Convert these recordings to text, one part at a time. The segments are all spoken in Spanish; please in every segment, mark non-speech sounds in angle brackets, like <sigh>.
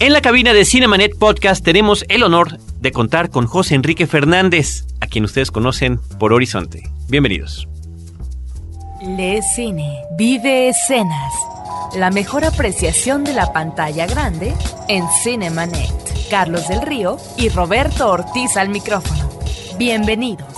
En la cabina de Cinemanet Podcast tenemos el honor de contar con José Enrique Fernández, a quien ustedes conocen por Horizonte. Bienvenidos. Le Cine, vive escenas. La mejor apreciación de la pantalla grande en Cinemanet. Carlos del Río y Roberto Ortiz al micrófono. Bienvenidos.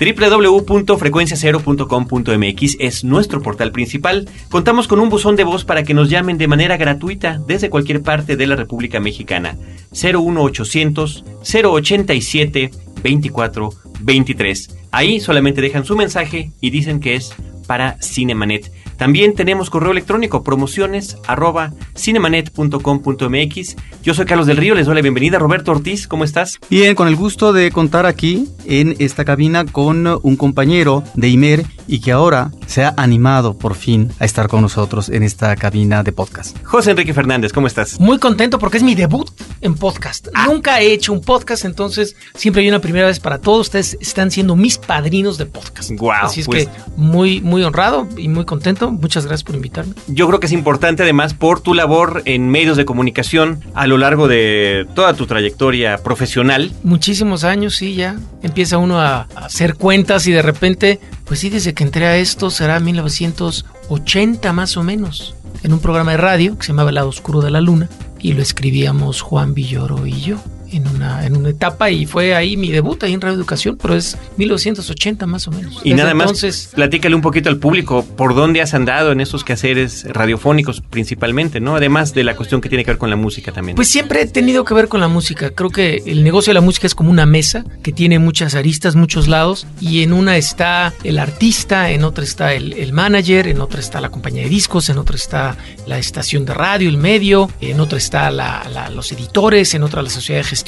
www.frecuenciacero.com.mx es nuestro portal principal. Contamos con un buzón de voz para que nos llamen de manera gratuita desde cualquier parte de la República Mexicana. 01800 087 2423. Ahí solamente dejan su mensaje y dicen que es para Cinemanet. También tenemos correo electrónico promociones arroba cinemanet.com.mx. Yo soy Carlos del Río, les doy la bienvenida. Roberto Ortiz, ¿cómo estás? Bien, con el gusto de contar aquí en esta cabina con un compañero de Imer y que ahora se ha animado por fin a estar con nosotros en esta cabina de podcast. José Enrique Fernández, ¿cómo estás? Muy contento porque es mi debut en podcast. Ah. Nunca he hecho un podcast, entonces siempre hay una primera vez para todos. Ustedes están siendo mis padrinos de podcast. Guau, Así es pues. que muy, muy honrado y muy contento. Muchas gracias por invitarme. Yo creo que es importante además por tu labor en medios de comunicación a lo largo de toda tu trayectoria profesional. Muchísimos años, sí, ya empieza uno a, a hacer cuentas y de repente, pues sí, desde que entré a esto será 1980 más o menos, en un programa de radio que se llamaba El lado oscuro de la luna y lo escribíamos Juan Villoro y yo. En una, en una etapa y fue ahí mi debut ahí en Radio Educación, pero es 1980 más o menos. Y Desde nada más, Entonces, platícale un poquito al público por dónde has andado en esos quehaceres radiofónicos principalmente, ¿no? Además de la cuestión que tiene que ver con la música también. Pues siempre he tenido que ver con la música. Creo que el negocio de la música es como una mesa que tiene muchas aristas, muchos lados, y en una está el artista, en otra está el, el manager, en otra está la compañía de discos, en otra está la estación de radio, el medio, en otra está la- la- los editores, en otra la sociedad de gestión.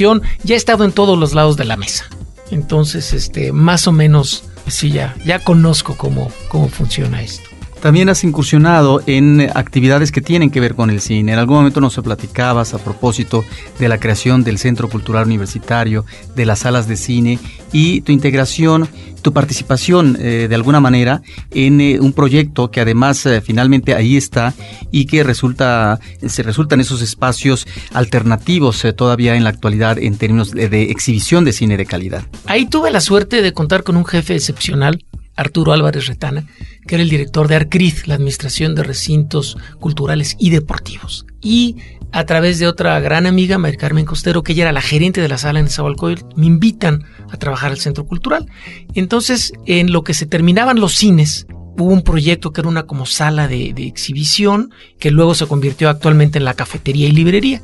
Ya he estado en todos los lados de la mesa. Entonces, este, más o menos, pues sí, ya, ya conozco cómo, cómo funciona esto. También has incursionado en actividades que tienen que ver con el cine. En algún momento nos platicabas a propósito de la creación del Centro Cultural Universitario, de las salas de cine y tu integración, tu participación eh, de alguna manera en eh, un proyecto que además eh, finalmente ahí está y que resulta se resultan esos espacios alternativos todavía en la actualidad en términos de exhibición de cine de calidad. Ahí tuve la suerte de contar con un jefe excepcional, Arturo Álvarez Retana, que era el director de ARCRID, la Administración de Recintos Culturales y Deportivos. Y a través de otra gran amiga, María Carmen Costero, que ella era la gerente de la sala en Zahualcóyotl, me invitan a trabajar al Centro Cultural. Entonces, en lo que se terminaban los cines, hubo un proyecto que era una como sala de exhibición, que luego se convirtió actualmente en la cafetería y librería.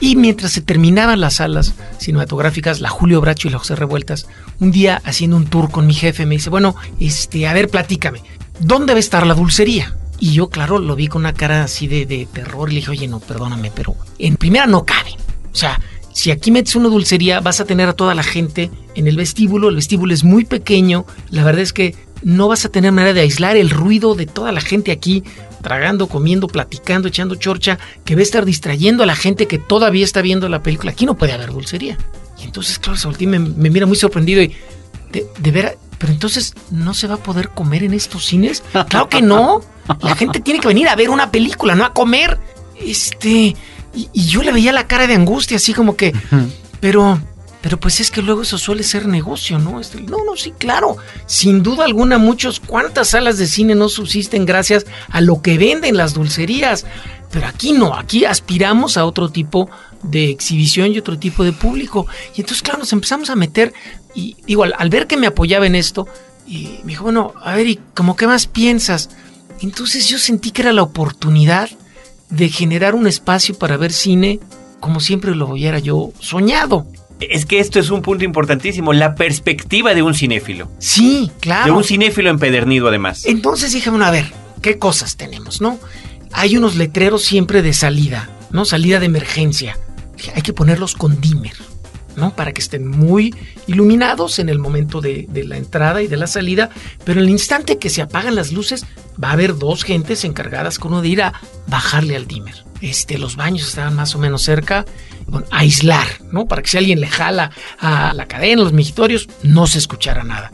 Y mientras se terminaban las salas cinematográficas, la Julio Bracho y la José Revueltas, un día haciendo un tour con mi jefe me dice, bueno, este, a ver, platícame, ¿dónde va a estar la dulcería? Y yo, claro, lo vi con una cara así de, de terror y le dije, oye, no, perdóname, pero en primera no cabe. O sea, si aquí metes una dulcería, vas a tener a toda la gente en el vestíbulo. El vestíbulo es muy pequeño. La verdad es que no vas a tener manera de aislar el ruido de toda la gente aquí, tragando, comiendo, platicando, echando chorcha, que va a estar distrayendo a la gente que todavía está viendo la película. Aquí no puede haber dulcería. Y entonces, claro, y me, me mira muy sorprendido y, de, de veras, pero entonces, ¿no se va a poder comer en estos cines? Claro que no. La gente tiene que venir a ver una película, no a comer. Este. Y, y yo le veía la cara de angustia, así como que. Pero. Pero pues es que luego eso suele ser negocio, ¿no? Este, no, no, sí, claro. Sin duda alguna, muchos, ¿cuántas salas de cine no subsisten gracias a lo que venden las dulcerías? Pero aquí no, aquí aspiramos a otro tipo de exhibición y otro tipo de público. Y entonces, claro, nos empezamos a meter. Y digo, al, ver que me apoyaba en esto, y me dijo, bueno, a ver, ¿y cómo qué más piensas? Entonces yo sentí que era la oportunidad de generar un espacio para ver cine como siempre lo hubiera yo soñado. Es que esto es un punto importantísimo, la perspectiva de un cinéfilo. Sí, claro. De un cinéfilo empedernido además. Entonces dije, bueno, a ver, ¿qué cosas tenemos, no? Hay unos letreros siempre de salida, ¿no? Salida de emergencia. Dije, Hay que ponerlos con dimmer, ¿no? Para que estén muy iluminados en el momento de, de la entrada y de la salida, pero en el instante que se apagan las luces, va a haber dos gentes encargadas con uno de ir a bajarle al dimmer. Este, los baños estaban más o menos cerca aislar, ¿no? Para que si alguien le jala a la cadena, los migitorios, no se escuchara nada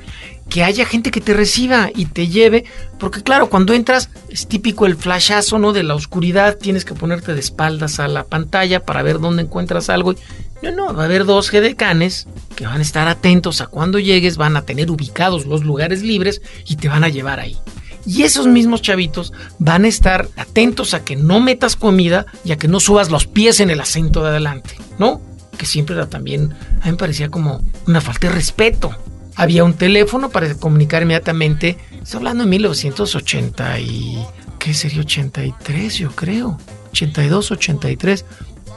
que haya gente que te reciba y te lleve, porque claro, cuando entras es típico el flashazo, ¿no? De la oscuridad, tienes que ponerte de espaldas a la pantalla para ver dónde encuentras algo. No, no, va a haber dos gedecanes que van a estar atentos a cuando llegues, van a tener ubicados los lugares libres y te van a llevar ahí. Y esos mismos chavitos van a estar atentos a que no metas comida y a que no subas los pies en el asiento de adelante, ¿no? Que siempre era también, a mí me parecía como una falta de respeto había un teléfono para comunicar inmediatamente. Estoy hablando de 1980 y... ¿Qué sería 83 yo creo? 82, 83.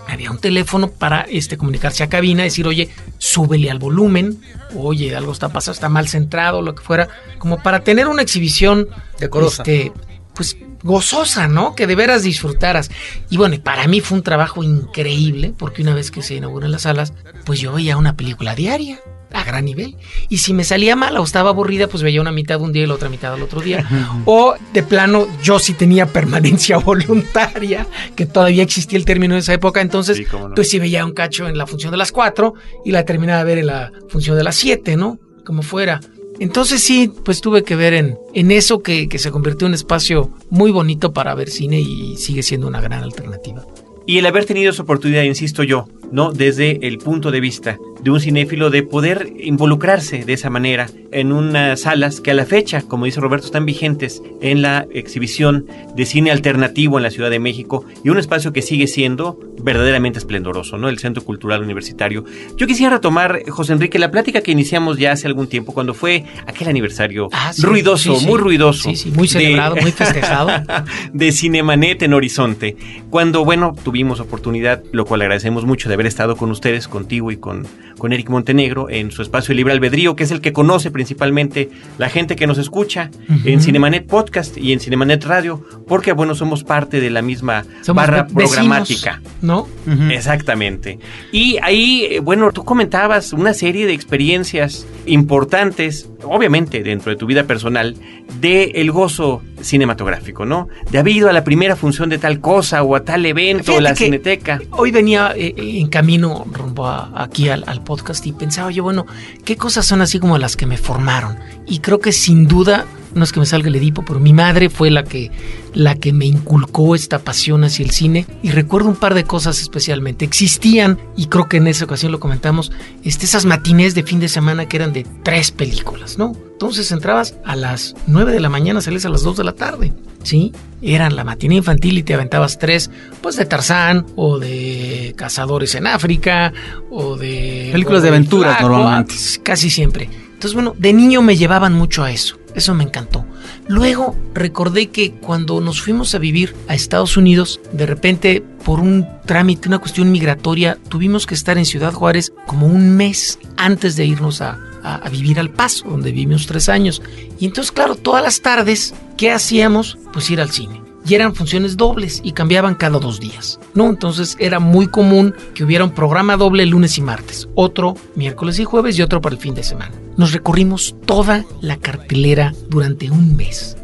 Había un teléfono para este, comunicarse a cabina, decir, oye, súbele al volumen, oye, algo está pasando, está mal centrado, lo que fuera, como para tener una exhibición decorosa. Este, pues gozosa, ¿no? Que de veras disfrutaras. Y bueno, para mí fue un trabajo increíble, porque una vez que se inauguran las salas, pues yo veía una película diaria a gran nivel. Y si me salía mal o estaba aburrida, pues veía una mitad un día y la otra mitad al otro día. o de plano, yo sí tenía permanencia <laughs> voluntaria, que todavía existía el término en esa época. Entonces, pues sí veía un cacho en la función de las cuatro y la terminaba de ver en la función de las siete, ¿no? Como fuera. Entonces sí, pues tuve que ver en, en eso que, que se convirtió en un espacio muy bonito para ver cine y sigue siendo una gran alternativa. Y el haber tenido esa oportunidad, insisto yo, ¿no? Desde el punto de vista de un cinéfilo de poder involucrarse de esa manera en unas salas que a la fecha, como dice Roberto, están vigentes en la exhibición de cine alternativo en la Ciudad de México y un espacio que sigue siendo verdaderamente esplendoroso, ¿no? El Centro Cultural Universitario. Yo quisiera retomar, José Enrique, la plática que iniciamos ya hace algún tiempo, cuando fue aquel aniversario Ah, sí, ruidoso, sí, sí. muy ruidoso. Muy celebrado, muy festejado. <laughs> de Cinemanet en Horizonte. Cuando, bueno, tuvimos oportunidad, lo cual agradecemos mucho de haber estado con ustedes, contigo y con, con Eric Montenegro en su espacio Libre Albedrío, que es el que conoce principalmente la gente que nos escucha en Cinemanet Podcast y en Cinemanet Radio, porque, bueno, somos parte de la misma Somos barra ve- vecinos, programática. ¿No? Exactamente. Y ahí, eh, bueno, tú comentabas una serie de experiencias importantes, obviamente dentro de tu vida personal, de el gozo cinematográfico, ¿no? De haber ido a la primera función de tal cosa o a tal evento, Fíjate la cineteca. Hoy venía eh, eh, en camino rumbo a- aquí al, al podcast y pensaba yo, bueno, ¿qué cosas son así como las que me formaron? Y creo que sin duda, no es que me salga el Edipo, pero mi madre fue la que, la que me inculcó esta pasión hacia el cine. Y recuerdo un par de cosas especialmente. Existían, y creo que en esa ocasión lo comentamos, este, esas matinés de fin de semana que eran de tres películas, ¿no? Entonces entrabas a las 9 de la mañana, salías a las 2 de la tarde. ¿sí? Eran la matiné infantil y te aventabas tres, pues de Tarzán o de Cazadores en África o de... Películas de aventuras, normalmente. Casi siempre. Entonces, bueno, de niño me llevaban mucho a eso. Eso me encantó. Luego recordé que cuando nos fuimos a vivir a Estados Unidos, de repente, por un trámite, una cuestión migratoria, tuvimos que estar en Ciudad Juárez como un mes antes de irnos a, a- vivir al Paso, donde vivimos tres años. Y entonces, claro, todas las tardes, ¿qué hacíamos? Pues ir al cine. Y eran funciones dobles y cambiaban cada dos días, ¿no? Entonces era muy común que hubiera un programa doble lunes y martes, otro miércoles y jueves y otro para el fin de semana. Nos recorrimos toda la cartelera durante un mes.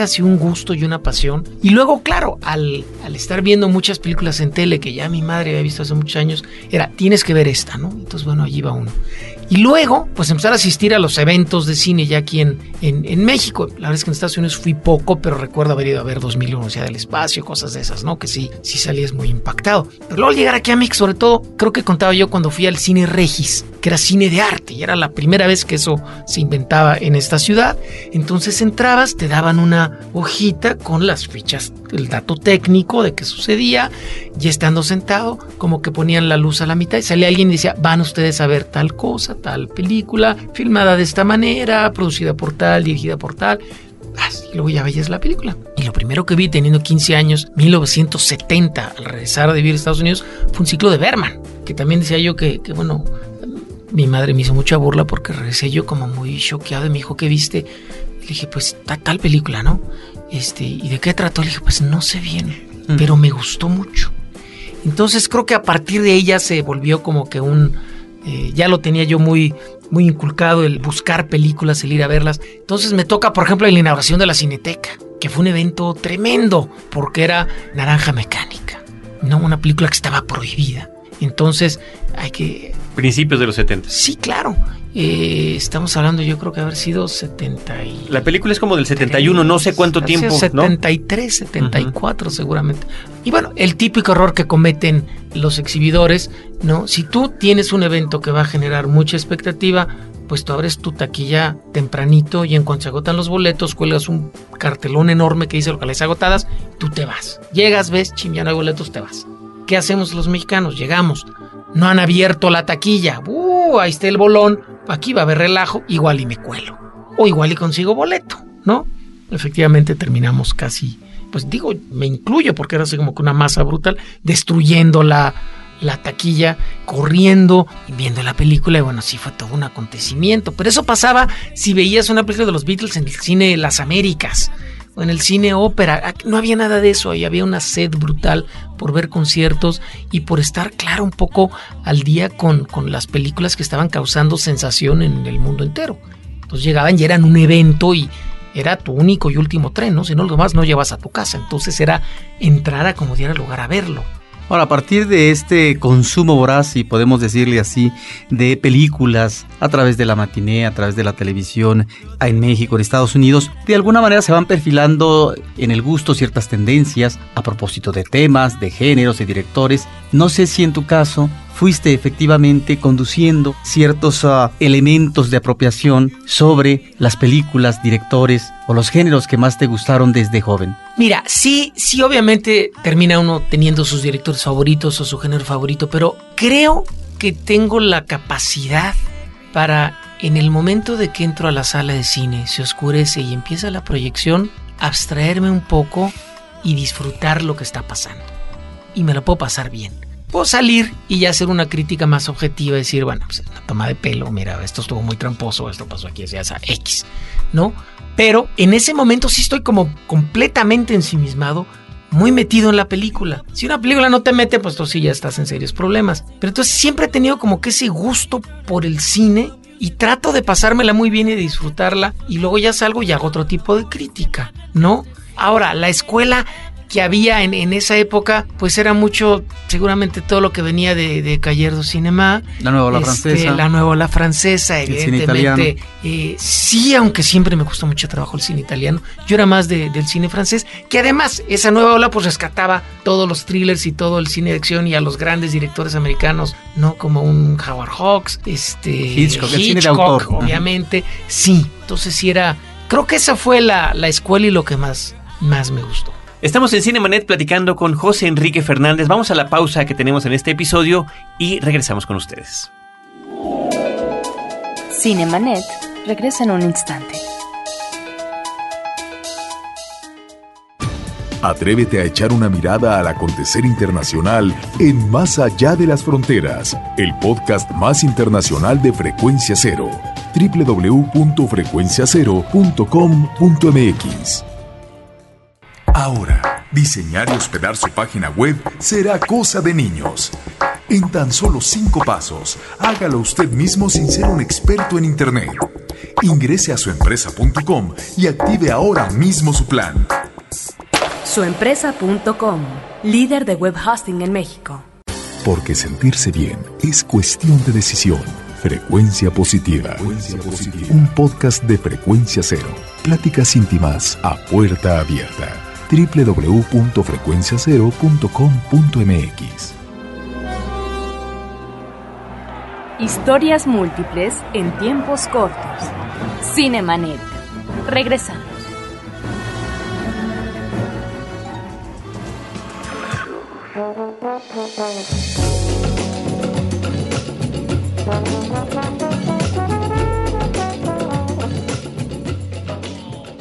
Así un gusto y una pasión. Y luego, claro, al, al estar viendo muchas películas en tele que ya mi madre había visto hace muchos años, era, tienes que ver esta, ¿no? Entonces, bueno, allí va uno. Y luego, pues empezar a asistir a los eventos de cine ya aquí en, en, México. La verdad es que en Estados Unidos fui poco, pero recuerdo haber ido a ver 2001, o sea, del espacio, cosas de esas, ¿no? Que sí, sí salías muy impactado. Pero luego llegar aquí a México, sobre todo, creo que contaba yo cuando fui al cine Regis, que era cine de arte, y era la primera vez que eso se inventaba en esta ciudad. Entonces entrabas, te daban una hojita con las fichas, el dato técnico de qué sucedía, y estando sentado, como que ponían la luz a la mitad y salía alguien y decía, van ustedes a ver tal cosa, tal película, filmada de esta manera, producida por tal, dirigida por tal. Ah, Y luego ya veías la película. Y lo primero que vi teniendo 15 años, 1970, al regresar de vivir a Estados Unidos, fue un ciclo de Berman, que también decía yo que, bueno, mi madre me hizo mucha burla porque regresé yo como muy choqueado y me dijo, ¿qué viste? Le dije, pues ta- tal película, ¿no? Este, ¿y de qué trató? Le dije, pues no sé bien, Mm. pero me gustó mucho. Entonces creo que a partir de ella se volvió como que un... eh, ya lo tenía yo muy, muy inculcado el buscar películas, el ir a verlas. Entonces me toca, por ejemplo, la inauguración de la Cineteca, que fue un evento tremendo, porque era Naranja Mecánica, ¿no? Una película que estaba prohibida. Entonces, hay que... Principios de los 70. Sí, claro. Eh, estamos hablando, yo creo que haber sido 70 y... La película es como del 71, no sé cuánto tiempo. 73, 74 seguramente. Y bueno, el típico error que cometen los exhibidores, ¿no? Si tú tienes un evento que va a generar mucha expectativa, pues tú abres tu taquilla tempranito y en cuanto se agotan los boletos, cuelgas un cartelón enorme que dice locales agotadas, tú te vas. Llegas, ves, chim, ya no hay boletos, te vas. ¿Qué hacemos los mexicanos? Llegamos. No han abierto la taquilla. Uh, ahí está el bolón aquí va a haber relajo, igual y me cuelo. O igual y consigo boleto, ¿no? Efectivamente terminamos casi, pues digo, me incluyo porque era así como que una masa brutal, destruyendo la, la taquilla, corriendo viendo la película. Y bueno, sí fue todo un acontecimiento. Pero eso pasaba si veías una película de los Beatles en el cine Las Américas en el cine ópera. No había nada de eso, ahí había una sed brutal por ver conciertos y por estar, claro, un poco al día con, con las películas que estaban causando sensación en el mundo entero. Entonces llegaban y eran un evento y era tu único y último tren, ¿no? Si no, lo más no llevas a tu casa. Entonces era entrar a como diera lugar a verlo. Ahora, a partir de este consumo voraz, si podemos decirle así, de películas a través de la matiné, a través de la televisión en México, en Estados Unidos, de alguna manera se van perfilando en el gusto ciertas tendencias a propósito de temas, de géneros, de directores. No sé si en tu caso fuiste efectivamente conduciendo ciertos uh, elementos de apropiación sobre las películas, directores o los géneros que más te gustaron desde joven. Mira, sí, sí, obviamente termina uno teniendo sus directores favoritos o su género favorito, pero creo que tengo la capacidad para, en el momento de que entro a la sala de cine, se oscurece y empieza la proyección, abstraerme un poco y disfrutar lo que está pasando. Y me lo puedo pasar bien salir y ya hacer una crítica más objetiva, decir, bueno, pues la toma de pelo, mira, esto estuvo muy tramposo, esto pasó aquí, ya sea X, ¿no? Pero en ese momento sí estoy como completamente ensimismado, muy metido en la película. Si una película no te mete, pues tú sí ya estás en serios problemas. Pero entonces siempre he tenido como que ese gusto por el cine y trato de pasármela muy bien y disfrutarla y luego ya salgo y hago otro tipo de crítica, ¿no? Ahora, la escuela que había en, en, esa época, pues era mucho, seguramente todo lo que venía de, de Cayer Cinema. La nueva ola este, francesa. La nueva ola francesa, evidentemente. Eh, sí, aunque siempre me gustó mucho trabajo el cine italiano. Yo era más de, del cine francés, que además esa nueva ola pues rescataba todos los thrillers y todo el cine de acción y a los grandes directores americanos, ¿no? Como un Howard Hawks, este Hitchcock, el cine de autor. obviamente. Sí, entonces sí era, creo que esa fue la, la escuela y lo que más, más me gustó. Estamos en Cinemanet platicando con José Enrique Fernández. Vamos a la pausa que tenemos en este episodio y regresamos con ustedes. Cinemanet regresa en un instante. Atrévete a echar una mirada al acontecer internacional en Más allá de las fronteras, el podcast más internacional de Frecuencia Cero, www.frecuenciacero.com.mx. Ahora, diseñar y hospedar su página web será cosa de niños. En tan solo cinco pasos, hágalo usted mismo sin ser un experto en Internet. Ingrese a suempresa.com y active ahora mismo su plan. Suempresa.com, líder de web hosting en México. Porque sentirse bien es cuestión de decisión. Frecuencia positiva. Frecuencia positiva. Un podcast de frecuencia cero. Pláticas íntimas a puerta abierta www.frecuenciacero.com.mx. Historias múltiples en tiempos cortos. Cinemanet. Regresamos.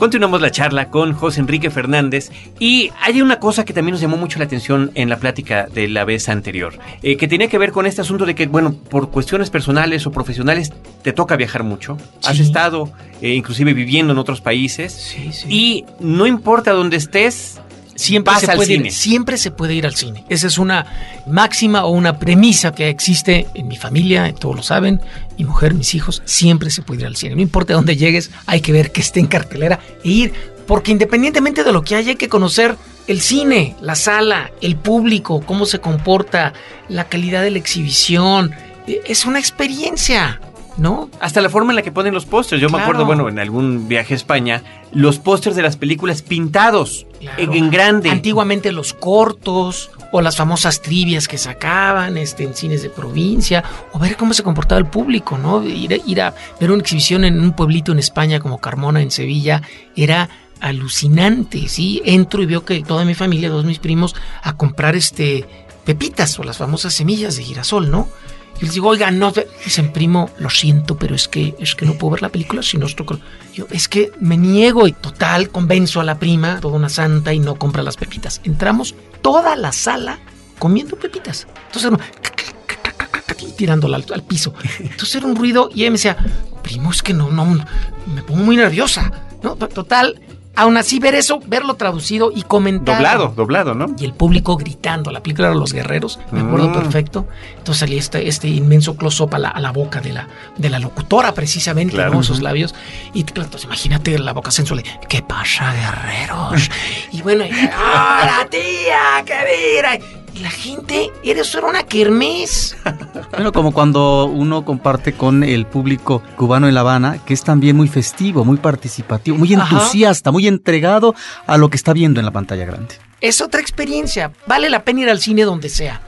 Continuamos la charla con José Enrique Fernández y hay una cosa que también nos llamó mucho la atención en la plática de la vez anterior, eh, que tenía que ver con este asunto de que, bueno, por cuestiones personales o profesionales te toca viajar mucho. Sí. Has estado eh, inclusive viviendo en otros países sí, sí. y no importa dónde estés, siempre Vas se, puede. Ir, siempre se puede ir al cine. Esa es una máxima o una premisa que existe en mi familia, todos lo saben, mi mujer, mis hijos, siempre se puede ir al cine. No importa dónde llegues, hay que ver que esté en cartelera e ir, porque independientemente de lo que haya, hay que conocer el cine, la sala, el público, cómo se comporta, la calidad de la exhibición. Eh, Es una experiencia, ¿no? Hasta la forma en la que ponen los pósters. Yo me acuerdo, bueno, en algún viaje a España, los pósters de las películas pintados Claro. en, en grande. Antiguamente los cortos o las famosas trivias que sacaban este, en cines de provincia, o ver cómo se comportaba el público, ¿no? Ir, a- ir a ver una exhibición en un pueblito en España como Carmona, en Sevilla, era alucinante, ¿sí? Entro y veo que toda mi familia, todos mis primos, a comprar este pepitas o las famosas semillas de girasol, ¿no? Y les digo, oiga, no, ve-". dicen, primo, lo siento, pero es que, es que no puedo ver la película si no estoy. Yo, es que me niego y total, convenzo a la prima, toda una santa, y no compra las pepitas. Entramos toda la sala comiendo pepitas. Entonces, tirándola al, al piso. Entonces era un ruido y ella me decía, primo, es que no, no, me pongo muy nerviosa. ¿no? Total, aún así ver eso, verlo traducido y comentado. Doblado, doblado, ¿no? Y el público gritando. La película era Los Guerreros, me acuerdo Mm. perfecto. Entonces salía este, este inmenso close-up a la, a la boca de la, de la locutora, precisamente, Claro. ¿no? Sus labios. Y claro, entonces imagínate la boca sensual de, ¿qué pasa, guerreros? y bueno, y, ¡hola, tía! ¡Qué mira! La gente, eso era una kermés. <laughs> Bueno, como cuando uno comparte con el público cubano en La Habana, que es también muy festivo, muy participativo, muy Ajá. entusiasta, muy entregado a lo que está viendo en la pantalla grande. Es otra experiencia. Vale la pena ir al cine donde sea.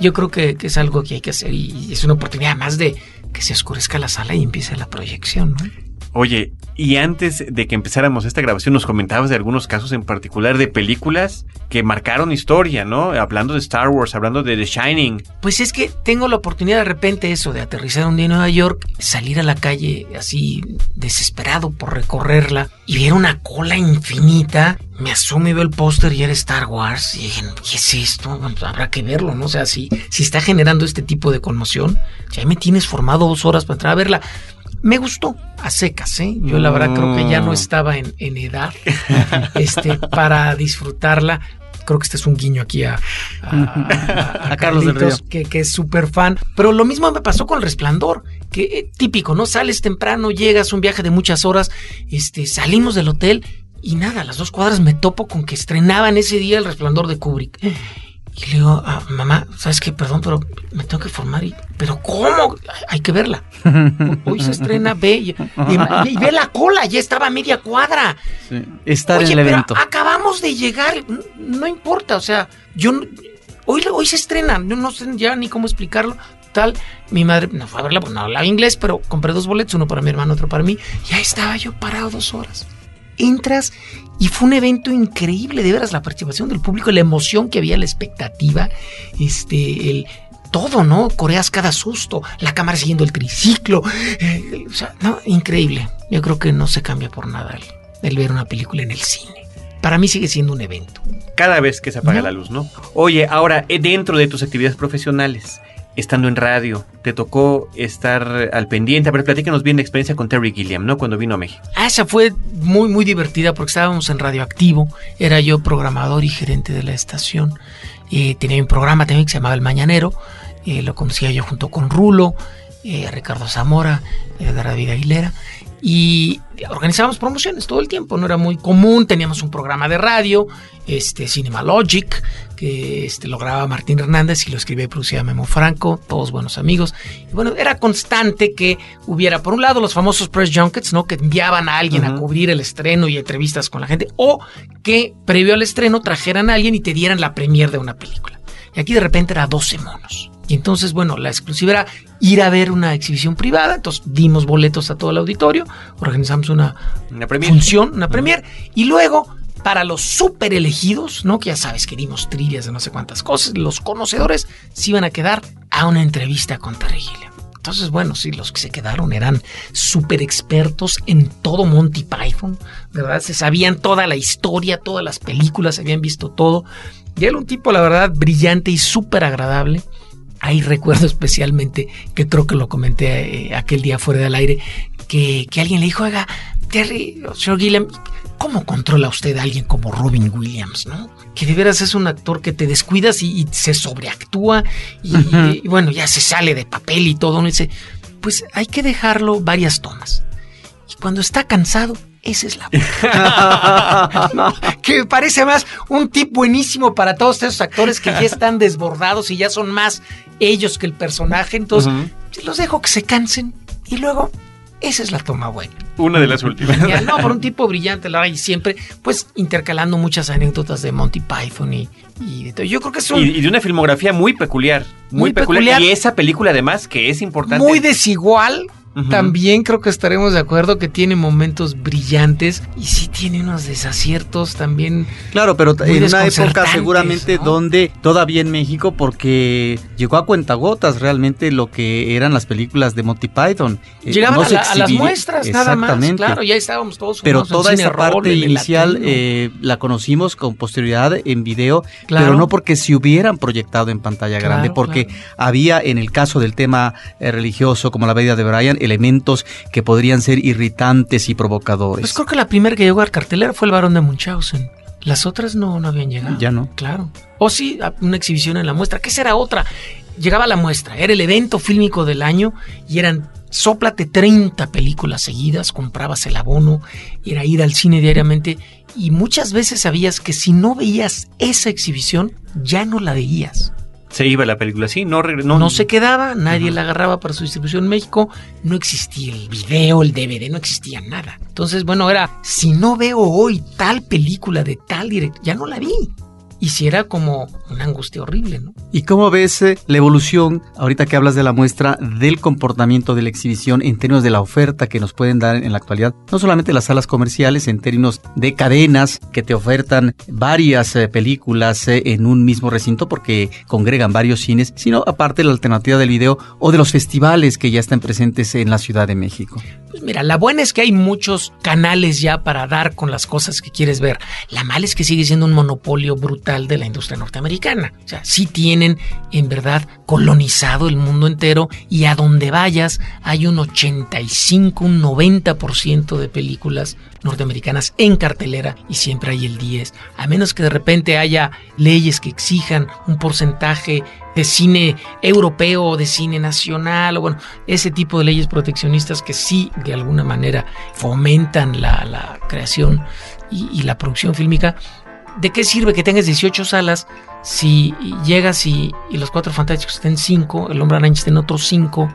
Yo creo que, que es algo que hay que hacer y es una oportunidad más de que se oscurezca la sala y empiece la proyección, ¿no? Oye, y antes de que empezáramos esta grabación, nos comentabas de algunos casos en particular de películas que marcaron historia, ¿no? Hablando de Star Wars, hablando de The Shining. Pues es que tengo la oportunidad de repente eso, de aterrizar un día en Nueva York, salir a la calle así desesperado por recorrerla y ver una cola infinita. Me asomo y veo el póster y era Star Wars. Y dije, ¿qué es esto? Habrá que verlo, ¿no? O sea, si, si está generando este tipo de conmoción, ya me tienes formado dos horas para entrar a verla. Me gustó, a secas, ¿eh? Yo la verdad creo que ya no estaba en, en edad <laughs> este, para disfrutarla. Creo que este es un guiño aquí a, a, A <laughs> Carlos del Carlitos, Río. Que, que es súper fan. Pero lo mismo me pasó con el resplandor, que eh, típico, ¿no? Sales temprano, llegas, un viaje de muchas horas, este, salimos del hotel y nada, a las dos cuadras me topo con que estrenaban ese día el resplandor de Kubrick. Y le digo, "Ah, mamá, ¿sabes qué? Perdón, pero me tengo que formar. Y, ¿Pero cómo? Hay que verla. <laughs> Hoy se estrena, ve. Y, y- y ve la cola, ya estaba a media cuadra. Estar Oye, en el pero evento. acabamos de llegar, no importa, o sea, yo no- hoy, hoy se estrena, yo no sé ya ni cómo explicarlo. Tal, mi madre no fue a verla, pues no hablaba inglés, pero compré dos boletos, uno para mi hermano, otro para mí. Ya estaba yo parado dos horas. Entras y fue un evento increíble, de veras, la participación del público, la emoción que había, la expectativa, este, el todo, ¿no? Coreas cada susto, la cámara siguiendo el triciclo, eh, o sea, no, increíble. Yo creo que no se cambia por nada el, el ver una película en el cine. Para mí sigue siendo un evento. Cada vez que se apaga No. la luz, ¿no? Oye, ahora, eh, dentro de tus actividades profesionales, estando en radio, te tocó estar al pendiente. A ver, platícanos bien la experiencia con Terry Gilliam, ¿no? Cuando vino a México. Ah, esa fue muy, muy divertida porque estábamos en Radioactivo. Era yo programador y gerente de la estación. Eh, tenía un programa también que se llamaba El Mañanero. Eh, lo conocía yo junto con Rulo, eh, Ricardo Zamora, eh, David Aguilera. Y organizábamos promociones todo el tiempo, no era muy común. Teníamos un programa de radio, este Cinema Logic, que este, lo grababa Martín Hernández y lo escribía y producía Memo Franco, todos buenos amigos. Y bueno, era constante que hubiera, por un lado, los famosos press junkets, ¿no? Que enviaban a alguien a cubrir el estreno y entrevistas con la gente, o que previo al estreno trajeran a alguien y te dieran la premier de una película. Y aquí de repente era 12 monos. Y entonces, bueno, la exclusiva era ir a ver una exhibición privada. Entonces dimos boletos a todo el auditorio, organizamos una Una función, una premier. Y luego, para los super elegidos, ¿no? Que ya sabes que dimos trivias de no sé cuántas cosas, los conocedores se iban a quedar a una entrevista con Terry Gilliam. Entonces, bueno, sí, los que se quedaron eran súper expertos en todo Monty Python, ¿verdad? Se sabían toda la historia, todas las películas, habían visto todo. Y era un tipo, la verdad, brillante y súper agradable. Ahí recuerdo especialmente, que creo que lo comenté eh, aquel día fuera del aire, que, que alguien le dijo, oiga, Terry, señor Gilliam, ¿cómo controla usted a alguien como Robin Williams, no? Que de veras es un actor que te descuidas y, y se sobreactúa y, y, y bueno, ya se sale de papel y todo. ¿no? Y dice, pues hay que dejarlo varias tomas. Y cuando está cansado, esa es la <laughs> no, que me parece más un tip buenísimo para todos esos actores que ya están desbordados y ya son más ellos que el personaje. Entonces, los dejo que se cansen y luego esa es la toma buena. Una de las últimas. no, por un tipo brillante, la y siempre, pues intercalando muchas anécdotas de Monty Python y, y de Yo creo que es un, y, de una filmografía muy peculiar, muy, peculiar. Y esa película además que es importante. Muy desigual, también creo que estaremos de acuerdo que tiene momentos brillantes y sí tiene unos desaciertos también. Claro, pero en una época seguramente donde todavía en México, porque llegó a cuentagotas realmente lo que eran las películas de Monty Python. Eh, Llegaban a, las muestras nada más, claro, ya estábamos todos. Pero toda esa parte inicial eh, la conocimos con posterioridad en video, pero no porque se hubieran proyectado en pantalla grande, porque había en el caso del tema eh, religioso como la vida de Brian, elementos que podrían ser irritantes y provocadores. Pues creo que la primera que llegó al cartelera fue el varón de Munchausen. Las otras no, no habían llegado. Ya no. Claro. O sí, una exhibición en la muestra. ¿Qué será otra? Llegaba la muestra, era el evento fílmico del año y eran sóplate 30 películas seguidas, comprabas el abono, era ir al cine diariamente y muchas veces sabías que si no veías esa exhibición, ya no la veías se iba la película así, no, no, no se quedaba, nadie la agarraba para su distribución en México, no existía el video, el DVD, no existía nada. Entonces, bueno, era, si no veo hoy tal película de tal director, ya no la vi y si era como una angustia horrible, ¿no? ¿Y cómo ves eh, la evolución, ahorita que hablas de la muestra, del comportamiento de la exhibición en términos de la oferta que nos pueden dar en la actualidad? No solamente las salas comerciales, en términos de cadenas que te ofertan varias eh, películas eh, en un mismo recinto porque congregan varios cines, sino aparte la alternativa del video o de los festivales que ya están presentes en la Ciudad de México. Pues mira, la buena es que hay muchos canales ya para dar con las cosas que quieres ver. La mala es que sigue siendo un monopolio brutal de la industria norteamericana. O sea, sí tienen en verdad colonizado el mundo entero y a donde vayas hay un 85, un 90% de películas norteamericanas en cartelera y siempre hay el 10. A menos que de repente haya leyes que exijan un porcentaje de cine europeo o de cine nacional o bueno, ese tipo de leyes proteccionistas que sí de alguna manera fomentan la, creación y, la producción fílmica. ¿De qué sirve que tengas 18 salas si llegas y, y los cuatro fantásticos estén 5, el hombre araña esté en otros 5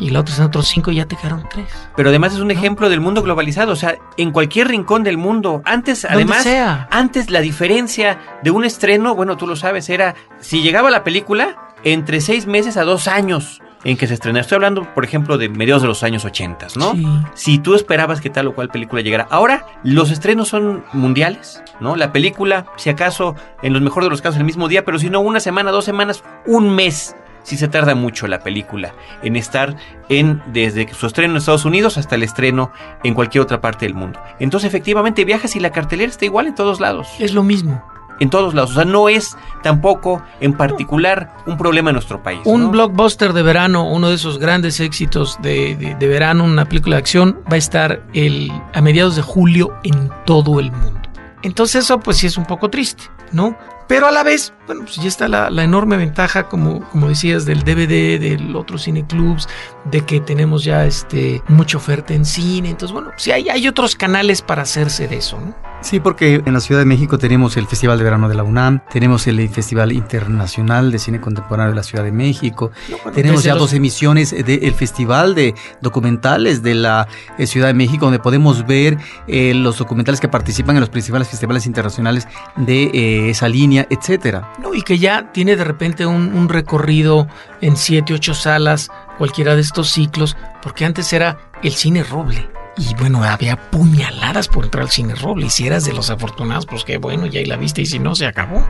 y la otra en otros cinco y ya te quedaron tres. Pero además es un ejemplo del mundo globalizado, o sea, en cualquier rincón del mundo. Antes, además, antes la diferencia de un estreno, bueno, tú lo sabes, era si llegaba la película entre seis meses a dos años en que se estrena. Estoy hablando, por ejemplo, de mediados de los años 80, ¿no? Si tú esperabas que tal o cual película llegara. Ahora, los estrenos son mundiales, ¿no? La película, si acaso, en los mejores de los casos, el mismo día, pero si no, una semana, dos semanas, un mes si se tarda mucho la película en estar en desde su estreno en Estados Unidos hasta el estreno en cualquier otra parte del mundo. Entonces, efectivamente, viajas y la cartelera está igual en todos lados. Es lo mismo. En todos lados. O sea, no es tampoco en particular un problema en nuestro país. Un blockbuster de verano, uno de esos grandes éxitos de, de verano, una película de acción, va a estar el, a mediados de julio en todo el mundo. Entonces eso pues sí es un poco triste, ¿no? Pero a la vez, bueno, pues ya está la, enorme ventaja, como, como decías, del DVD, del otro cineclubs, de que tenemos ya este mucha oferta en cine. Entonces, bueno, sí hay, hay otros canales para hacerse de eso, ¿no? Sí, porque en la Ciudad de México tenemos el Festival de Verano de la UNAM, tenemos el Festival Internacional de Cine Contemporáneo de la Ciudad de México, tenemos ya dos emisiones del Festival de Documentales de la eh, Ciudad de México, donde podemos ver eh, los documentales que participan en los principales festivales internacionales de eh, esa línea, etcétera. No, y que ya tiene de repente un, un recorrido en siete, ocho salas, cualquiera de estos ciclos, porque antes era el cine roble y bueno, había puñaladas por entrar al cine roble. Y si eras de los afortunados, pues qué bueno, ya ahí la viste. Y si no, se acabó.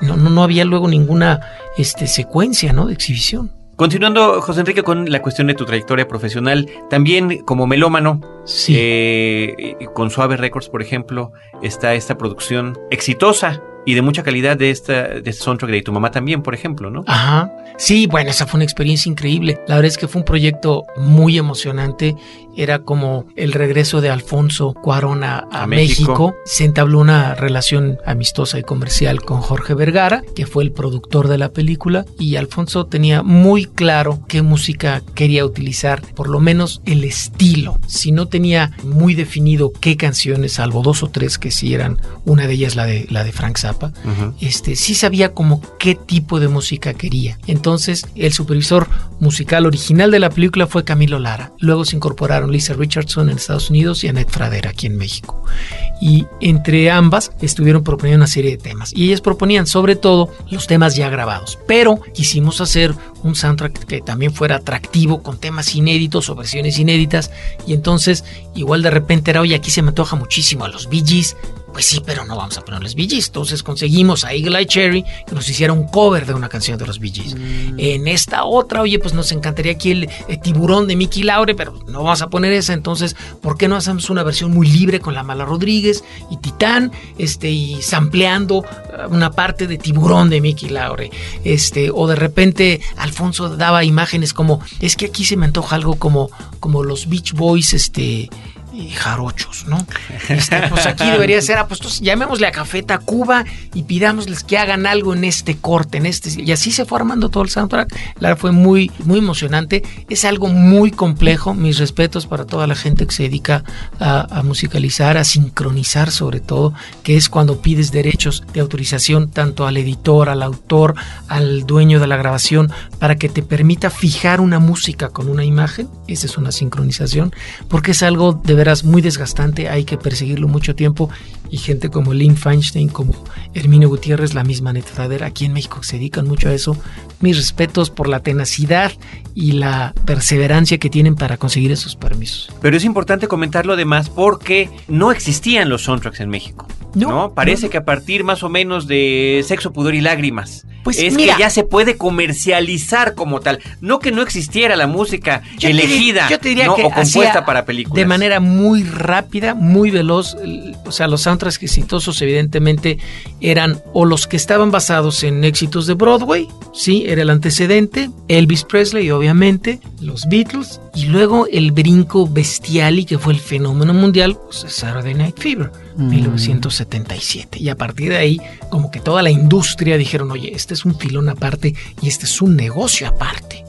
No, no, no había luego ninguna este, secuencia ¿no? de exhibición. Continuando, José Enrique, con la cuestión de tu trayectoria profesional, también como melómano, sí. Eh, con Suave Records, por ejemplo, está esta producción exitosa y de mucha calidad de esta de este soundtrack de Tu mamá también, por ejemplo, ¿no? Ajá. Sí, bueno, esa fue una experiencia increíble. La verdad es que fue un proyecto muy emocionante. Era como el regreso de Alfonso Cuarón a, a A México. México. Se entabló una relación amistosa y comercial con Jorge Vergara, que fue el productor de la película, y Alfonso tenía muy claro qué música quería utilizar, por lo menos el estilo. Si no tenía muy definido qué canciones, salvo dos o tres que sí eran, una de ellas la de, la de Frank Zappa, Ujú. este, sí sabía como qué tipo de música quería. Entonces, el supervisor musical original de la película fue Camilo Lara. Luego se incorporaron Lisa Richardson en Estados Unidos y Annette Fradera aquí en México. Y entre ambas estuvieron proponiendo una serie de temas. Y ellas proponían sobre todo los temas ya grabados. Pero quisimos hacer un soundtrack que también fuera atractivo con temas inéditos o versiones inéditas. Y entonces, igual de repente era, oye, aquí se me antoja muchísimo a los Bee Gees. Pues sí, pero no vamos a ponerles Bee Gees. Entonces conseguimos a Eagle Eye Cherry que nos hiciera un cover de una canción de los Bee Gees. En esta otra, oye, pues nos encantaría aquí el, eh, tiburón de Mickey Laure, pero no vamos a poner esa. Entonces, ¿por qué no hacemos una versión muy libre con la Mala Rodríguez y Titán? Este, y sampleando eh, una parte de tiburón de Mickey Laure. Este, o de repente Alfonso daba imágenes como, es que aquí se me antoja algo como, como los Beach Boys, este y jarochos, ¿no? Este, pues aquí debería ser, ah, pues entonces llamémosle a Café Tacuba y pidámosles que hagan algo en este corte, en este. Y así se fue armando todo el soundtrack. La verdad fue muy, muy emocionante. Es algo muy complejo. Mis respetos para toda la gente que se dedica a, a musicalizar, a sincronizar sobre todo, que es cuando pides derechos de autorización tanto al editor, al autor, al dueño de la grabación, para que te permita fijar una música con una imagen. Esa es una sincronización, porque es algo de muy desgastante, hay que perseguirlo mucho tiempo y gente como Lynn Feinstein, como Herminio Gutiérrez, la misma Neta aquí en México que se dedican mucho a eso. Mis respetos por la tenacidad y la perseverancia que tienen para conseguir esos permisos. Pero es importante comentarlo además porque no existían los soundtracks en México. No, No, parece no. que a partir más o menos de Sexo, Pudor y Lágrimas Pues es mira. que ya se puede comercializar como tal. No que no existiera la música Yo elegida yo te diría ¿no? que o compuesta para películas. De manera muy rápida, muy veloz. el- O sea, los soundtracks exitosos evidentemente eran o los que estaban basados en éxitos de Broadway, sí, era el antecedente, Elvis Presley obviamente, los Beatles, y luego el brinco bestiali que fue el fenómeno mundial, pues, Saturday Night Fever, Mm. 1977. Y a partir de ahí, como que toda la industria dijeron, oye, este es un filón aparte y este es un negocio aparte.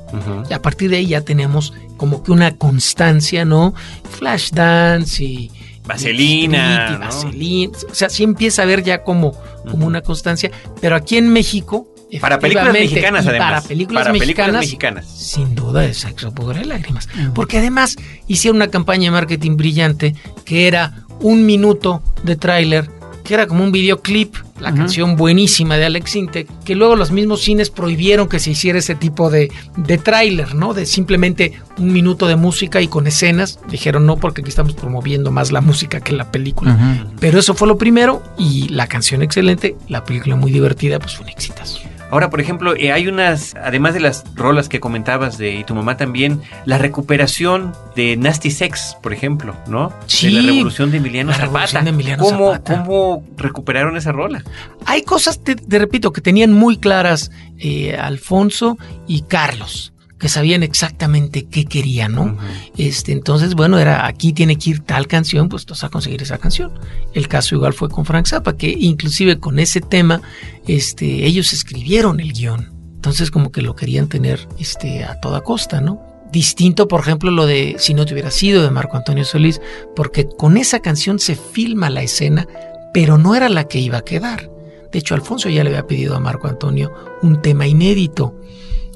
Y a partir de ahí ya tenemos como que una constancia, ¿no? Flashdance y... Vaselina. Vaselina. O sea, sí empieza a haber ya como, como una constancia. Pero aquí en México... Para películas mexicanas, además. Para películas Para mexicanas. películas mexicanas. Sin duda es sexo, pudor y lágrimas. Porque además hicieron una campaña de marketing brillante que era un minuto de tráiler, que era como un videoclip, la canción buenísima de Alex Intec, que luego los mismos cines prohibieron que se hiciera ese tipo de, de tráiler, ¿no? De simplemente un minuto de música y con escenas. Dijeron no, porque aquí estamos promoviendo más la música que la película. Pero eso fue lo primero y la canción excelente, la película muy divertida, pues fue un exitazo. Ahora, por ejemplo, eh, hay unas, además de las rolas que comentabas de Y tu mamá también, la recuperación de Nasty Sex, por ejemplo, ¿no? Sí, de la revolución de Emiliano la Zapata. revolución de Emiliano ¿Cómo, Zapata. ¿Cómo recuperaron esa rola? Hay cosas, te, te repito, que tenían muy claras eh, Alfonso y Carlos, que sabían exactamente qué querían, ¿no? Este, entonces, bueno, era aquí tiene que ir tal canción, pues tú vas a conseguir esa canción. El caso igual fue con Frank Zappa, que inclusive con ese tema, este, ellos escribieron el guion. Entonces, como que lo querían tener este, a toda costa, ¿no? Distinto, por ejemplo, lo de Si no te hubiera sido de Marco Antonio Solís, porque con esa canción se filma la escena, pero no era la que iba a quedar. De hecho, Alfonso ya le había pedido a Marco Antonio un tema inédito.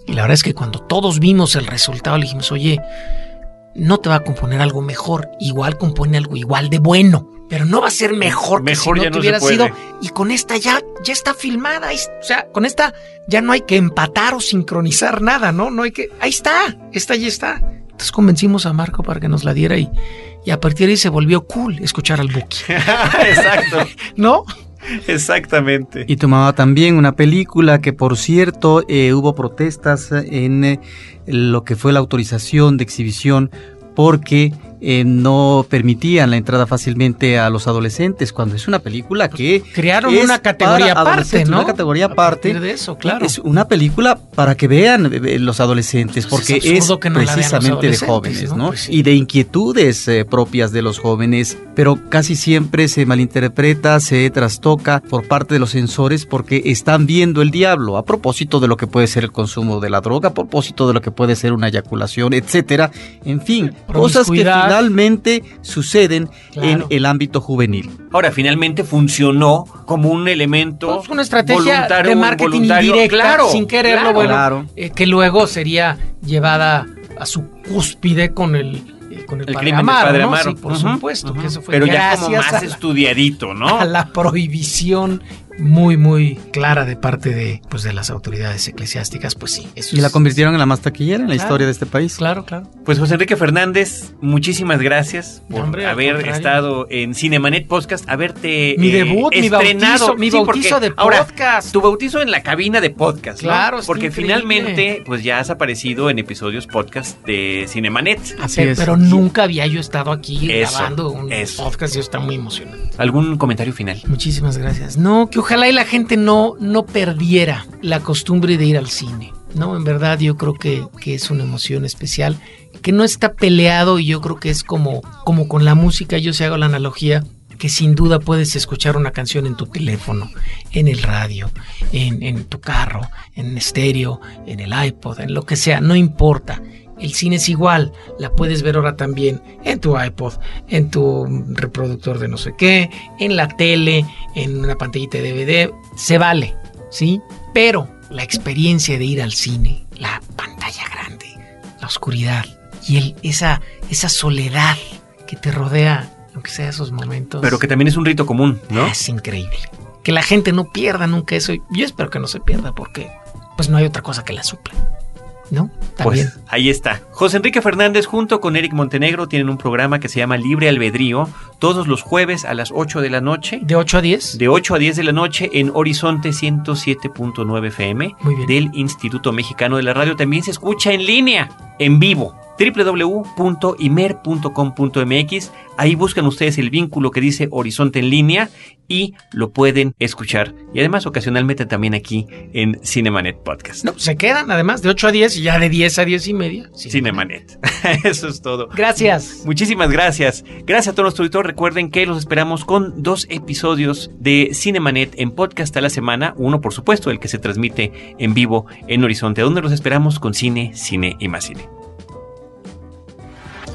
Y la verdad es que cuando todos vimos el resultado, le dijimos, oye, no te va a componer algo mejor, igual compone algo igual de bueno, pero no va a ser mejor que Mejor si ya no te hubiera sido. Y con esta ya, ya está filmada, o sea, con esta ya no hay que empatar o sincronizar nada, ¿no? No hay que, ahí está, esta ya está. Entonces convencimos a Marco para que nos la diera y, y a partir de ahí se volvió cool escuchar al Buki, <laughs> Exacto, <laughs> ¿no? <laughs> exactamente. Y tu mamá también, una película que por cierto eh, hubo protestas en eh, lo que fue la autorización de exhibición porque eh, no permitían la entrada fácilmente a los adolescentes, cuando es una película que... Crearon una categoría aparte, ¿no? Una categoría aparte. de eso, claro. Es una película para que vean eh, los adolescentes, porque es, precisamente de jóvenes, ¿no? Pues y de inquietudes eh, propias de los jóvenes, pero casi siempre se malinterpreta, se trastoca por parte de los censores porque están viendo el diablo, a propósito de lo que puede ser el consumo de la droga, a propósito de lo que puede ser una eyaculación, etcétera. En fin, cosas que finalmente suceden en el ámbito juvenil. Ahora, finalmente funcionó como un elemento. Pues una estrategia de marketing indirecta, claro, sin quererlo, bueno, eh, que luego sería llevada a su cúspide con el eh, con el, padre Amaro, ¿no? Sí, por supuesto, que eso fue Pero ya como más estudiadito, ¿no? A la prohibición muy, muy clara de parte de, pues, de las autoridades eclesiásticas, pues sí. y la convirtieron en la más taquillera en la historia de este país. Claro, claro. Pues José Enrique Fernández, muchísimas gracias por haber estado en Cinemanet Podcast, haberte mi debut, estrenado. Mi bautizo, de podcast. tu bautizo en la cabina de podcast, Claro, Porque finalmente, pues ya has aparecido en episodios podcast de Cinemanet. Así es. Pero nunca había yo estado aquí grabando un podcast y yo está muy emocionado. ¿Algún comentario final? Muchísimas gracias. No, que ojalá y la gente no, no perdiera la costumbre de ir al cine. No, en verdad yo creo que, es una emoción especial, que no está peleado y yo creo que es como, como con la música, yo se hago la analogía, que sin duda puedes escuchar una canción en tu teléfono, en el radio, en, en tu carro, en estéreo, en el iPod, en lo que sea, no importa. El cine es igual, la puedes ver ahora también en tu iPod, en tu reproductor de no sé qué, en la tele, en una pantallita de DVD, se vale, ¿sí? Pero la experiencia de ir al cine, la pantalla grande, la oscuridad y el, esa, esa soledad que te rodea, aunque sea esos momentos. Pero que también es un rito común, ¿no? Es increíble. Que la gente no pierda nunca eso. Yo espero que no se pierda porque pues no hay otra cosa que la supla. ¿No? También. Pues ahí está. José Enrique Fernández junto con Eric Montenegro tienen un programa que se llama Libre Albedrío, todos los jueves a las 8 de la noche. ¿De 8 a 10? De 8 a 10 de la noche en Horizonte 107.9 FM del Instituto Mexicano de la Radio. También se escucha en línea, en vivo www.imer.com.mx. Ahí buscan ustedes el vínculo que dice Horizonte en línea y lo pueden escuchar. Y además ocasionalmente también aquí en Cinemanet Podcast. No, se quedan además de 8 a 10 y ya de 10 a 10 y media. Cinemanet. <laughs> Eso es todo. Gracias. Muchísimas gracias. Gracias a todos nuestros auditores. Recuerden que los esperamos con dos episodios de Cinemanet en podcast a la semana. Uno, por supuesto, el que se transmite en vivo en Horizonte, donde los esperamos con cine, cine y más cine.